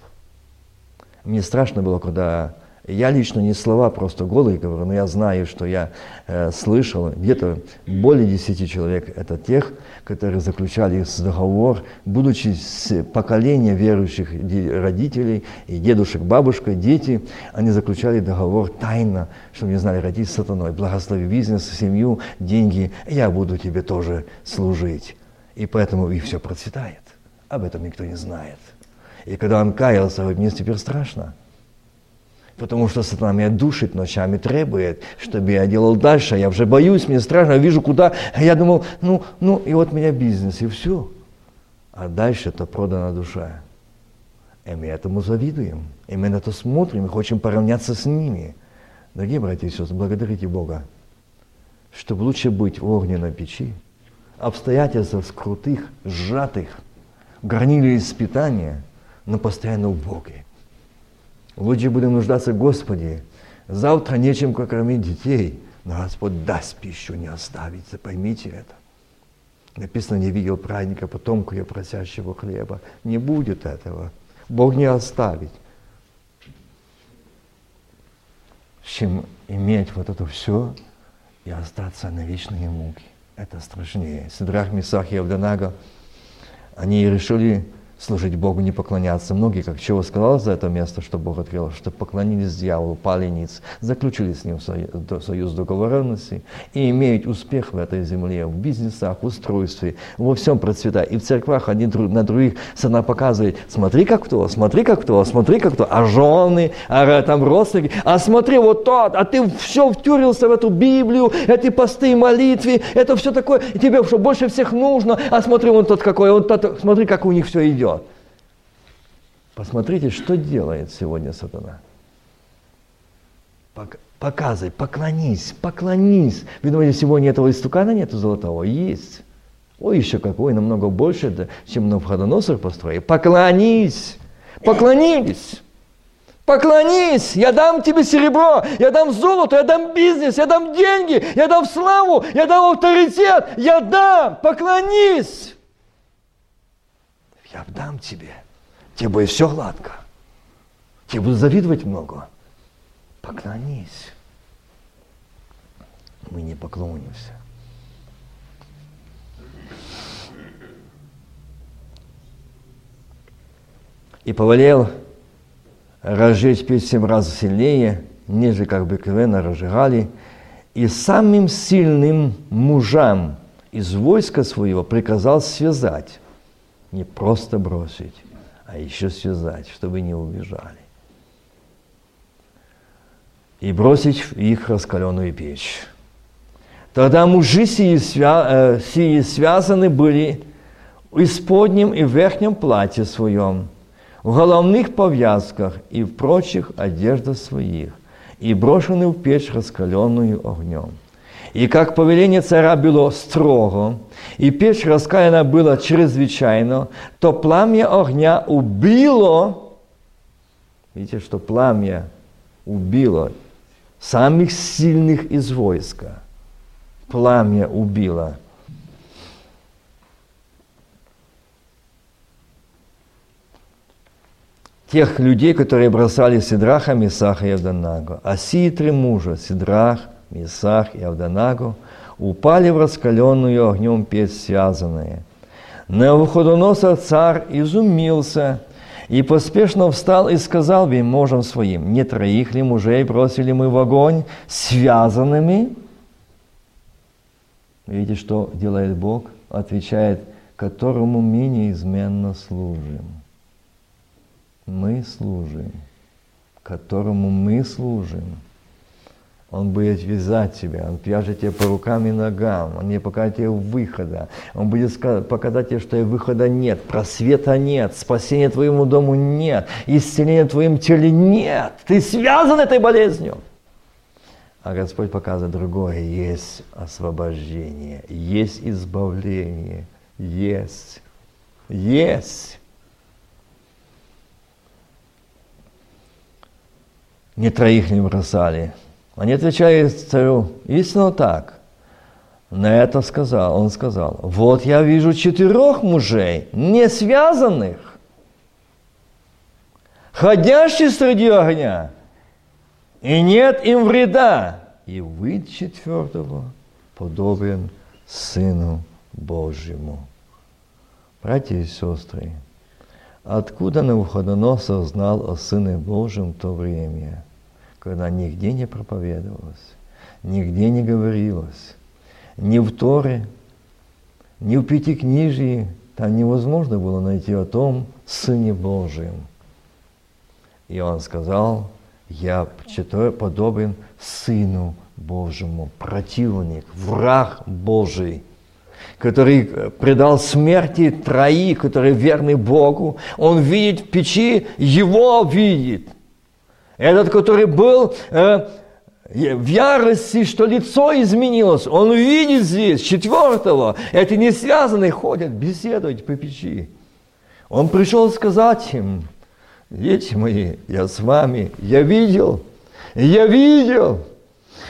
Мне страшно было, когда я лично не слова просто голые говорю, но я знаю, что я э, слышал, где-то более десяти человек, это тех, которые заключали договор, будучи с поколения верующих родителей, и дедушек, бабушка, дети, они заключали договор тайно, чтобы не знали, родить сатаной, благослови бизнес, семью, деньги, я буду тебе тоже служить. И поэтому и все процветает. Об этом никто не знает. И когда он каялся, говорит, мне теперь страшно. Потому что сатана меня душит ночами, требует, чтобы я делал дальше. Я уже боюсь, мне страшно, я вижу куда. Я думал, ну, ну, и вот у меня бизнес, и все. А дальше это продана душа. И мы этому завидуем. И мы на это смотрим, и хотим поравняться с ними. Дорогие братья и сестры, благодарите Бога, чтобы лучше быть в огненной печи, обстоятельств крутых, сжатых, горнили испытания, но постоянно в Боге. Лучше будем нуждаться в Господе. Завтра нечем кормить детей, но Господь даст пищу, не оставить. Поймите это. Написано, не видел праздника потомку я просящего хлеба. Не будет этого. Бог не оставит. Чем иметь вот это все и остаться на вечные муки. Это страшнее. Сидрах, Месах и Авданага, они решили служить Богу, не поклоняться. Многие, как чего сказал за это место, что Бог открыл, что поклонились дьяволу, пали ниц, заключили с ним союз договоренности и имеют успех в этой земле, в бизнесах, в устройстве, во всем процветают. И в церквах один на других сатана показывает, смотри как кто, смотри как кто, смотри как кто, а жены, а там родственники, а смотри вот тот, а ты все втюрился в эту Библию, эти посты и молитвы, это все такое, и тебе что больше всех нужно, а смотри он тот какой, он тот, смотри как у них все идет. Посмотрите, что делает сегодня сатана. Показывай, поклонись, поклонись. Вы думаете, сегодня этого истукана нету золотого? Есть. Ой, еще какой, намного больше, чем на входоносор построил. Поклонись, поклонились. Поклонись, я дам тебе серебро, я дам золото, я дам бизнес, я дам деньги, я дам славу, я дам авторитет, я дам, поклонись. Я дам тебе тебе будет все гладко. Тебе будут завидовать много. Поклонись. Мы не поклонимся. И повалил разжечь печь семь раз сильнее, ниже как бы квена разжигали, и самым сильным мужам из войска своего приказал связать, не просто бросить, а еще связать, чтобы не убежали. И бросить в их раскаленную печь. Тогда мужи сии, свя, э, сии связаны были в исподнем и верхнем платье своем, в головных повязках и в прочих одеждах своих, и брошены в печь раскаленную огнем. И как повеление царя было строго, и печь раскаяна была чрезвычайно, то пламя огня убило, видите, что пламя убило самых сильных из войска. Пламя убило. Тех людей, которые бросали Сидраха, Месаха и Авданаго. А сии мужа, Сидрах, Месах и Авданаго – упали в раскаленную огнем печь связанные. Навуходоносор царь изумился и поспешно встал и сказал вельможам своим, не троих ли мужей бросили мы в огонь связанными? Видите, что делает Бог? Отвечает, которому мы неизменно служим. Мы служим, которому мы служим – он будет вязать тебя, он вяжет тебя по рукам и ногам, он не покажет тебе выхода. Он будет показать тебе, что выхода нет, просвета нет, спасения твоему дому нет, исцеления твоем теле нет. Ты связан этой болезнью. А Господь показывает другое. Есть освобождение, есть избавление, есть, есть. Не троих не бросали, они отвечали царю, истинно так. На это сказал, он сказал, вот я вижу четырех мужей, не связанных, ходящих среди огня, и нет им вреда. И вы четвертого подобен Сыну Божьему. Братья и сестры, откуда Навуходоносор знал о Сыне Божьем в то время – когда нигде не проповедовалось, нигде не говорилось, ни в Торе, ни в Пятикнижии, там невозможно было найти о том Сыне Божьем. И он сказал, я подобен Сыну Божьему, противник, враг Божий, который предал смерти троих, которые верны Богу. Он видит в печи, его видит – этот, который был э, в ярости, что лицо изменилось. Он видит здесь четвертого. Эти не связанные ходят беседовать по печи. Он пришел сказать им, дети мои, я с вами, я видел, я видел,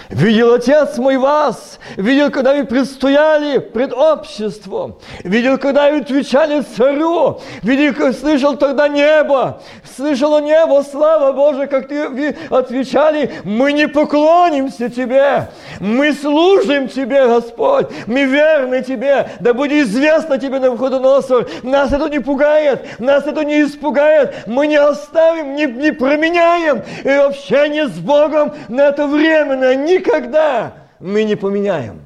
Видел Отец мой вас, видел, когда вы предстояли пред обществом, видел, когда вы отвечали царю, видел, слышал тогда небо, слышало небо, слава Божия, как ты, вы отвечали, мы не поклонимся Тебе, мы служим Тебе, Господь, мы верны Тебе, да будет известно Тебе на входоносор, нас это не пугает, нас это не испугает, мы не оставим, не, не променяем, и общение с Богом на это временно, никогда мы не поменяем.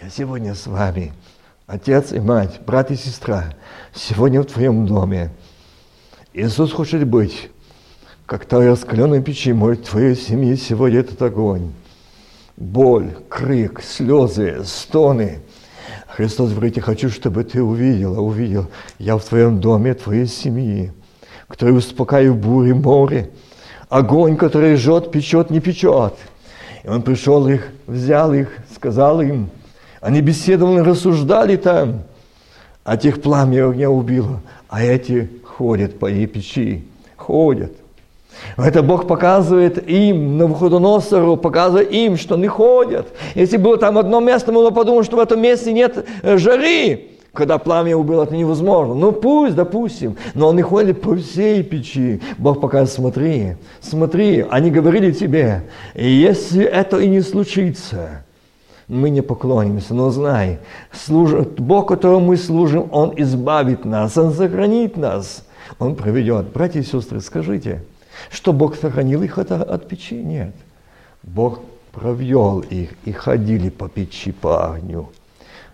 Я сегодня с вами, отец и мать, брат и сестра, сегодня в твоем доме. Иисус хочет быть, как та раскаленная печи, в твоей семье сегодня этот огонь. Боль, крик, слезы, стоны. Христос говорит, я хочу, чтобы ты увидела, увидел, я в твоем доме, твоей семьи, который успокаивает бури море, огонь, который жжет, печет, не печет – и он пришел их, взял их, сказал им. Они беседовали, рассуждали там. А тех пламя огня убило. А эти ходят по ее печи. Ходят. Это Бог показывает им, Навуходоносору, показывает им, что не ходят. Если было там одно место, мы бы подумать, что в этом месте нет э, жары когда пламя убило, это невозможно. Ну пусть, допустим, но он не ходит по всей печи. Бог показывает, смотри, смотри, они говорили тебе, если это и не случится, мы не поклонимся, но знай, служ... Бог, которому мы служим, Он избавит нас, Он сохранит нас, Он проведет. Братья и сестры, скажите, что Бог сохранил их от, от печи? Нет. Бог провел их и ходили по печи, по огню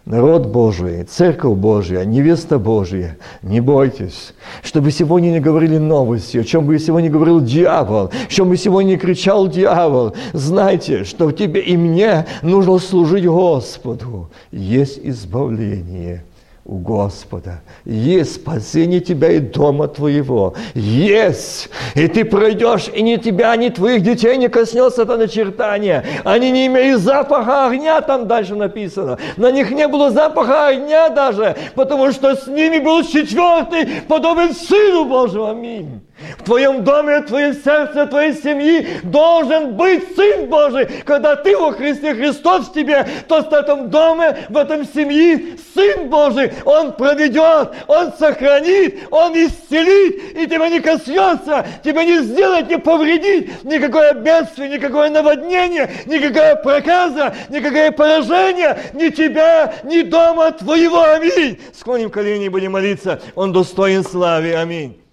народ Божий, церковь Божья, невеста Божья, не бойтесь, чтобы сегодня не говорили новости, о чем бы сегодня говорил дьявол, о чем бы сегодня не кричал дьявол. Знайте, что тебе и мне нужно служить Господу. Есть избавление – у Господа. Есть спасение тебя и дома твоего. Есть! И ты пройдешь, и ни тебя, ни твоих детей не коснется это начертание. Они не имеют запаха огня, там дальше написано. На них не было запаха огня даже, потому что с ними был четвертый, подобен Сыну Божьему. Аминь. В твоем доме, в твоем сердце, в твоей семьи должен быть Сын Божий. Когда ты во Христе Христос в тебе, то в этом доме, в этом семье Сын Божий, Он проведет, Он сохранит, Он исцелит, и тебя не коснется, тебя не сделает, не повредит, никакое бедствие, никакое наводнение, никакая проказа, никакое поражение, ни тебя, ни дома твоего. Аминь. Склоним колени и будем молиться. Он достоин славы. Аминь.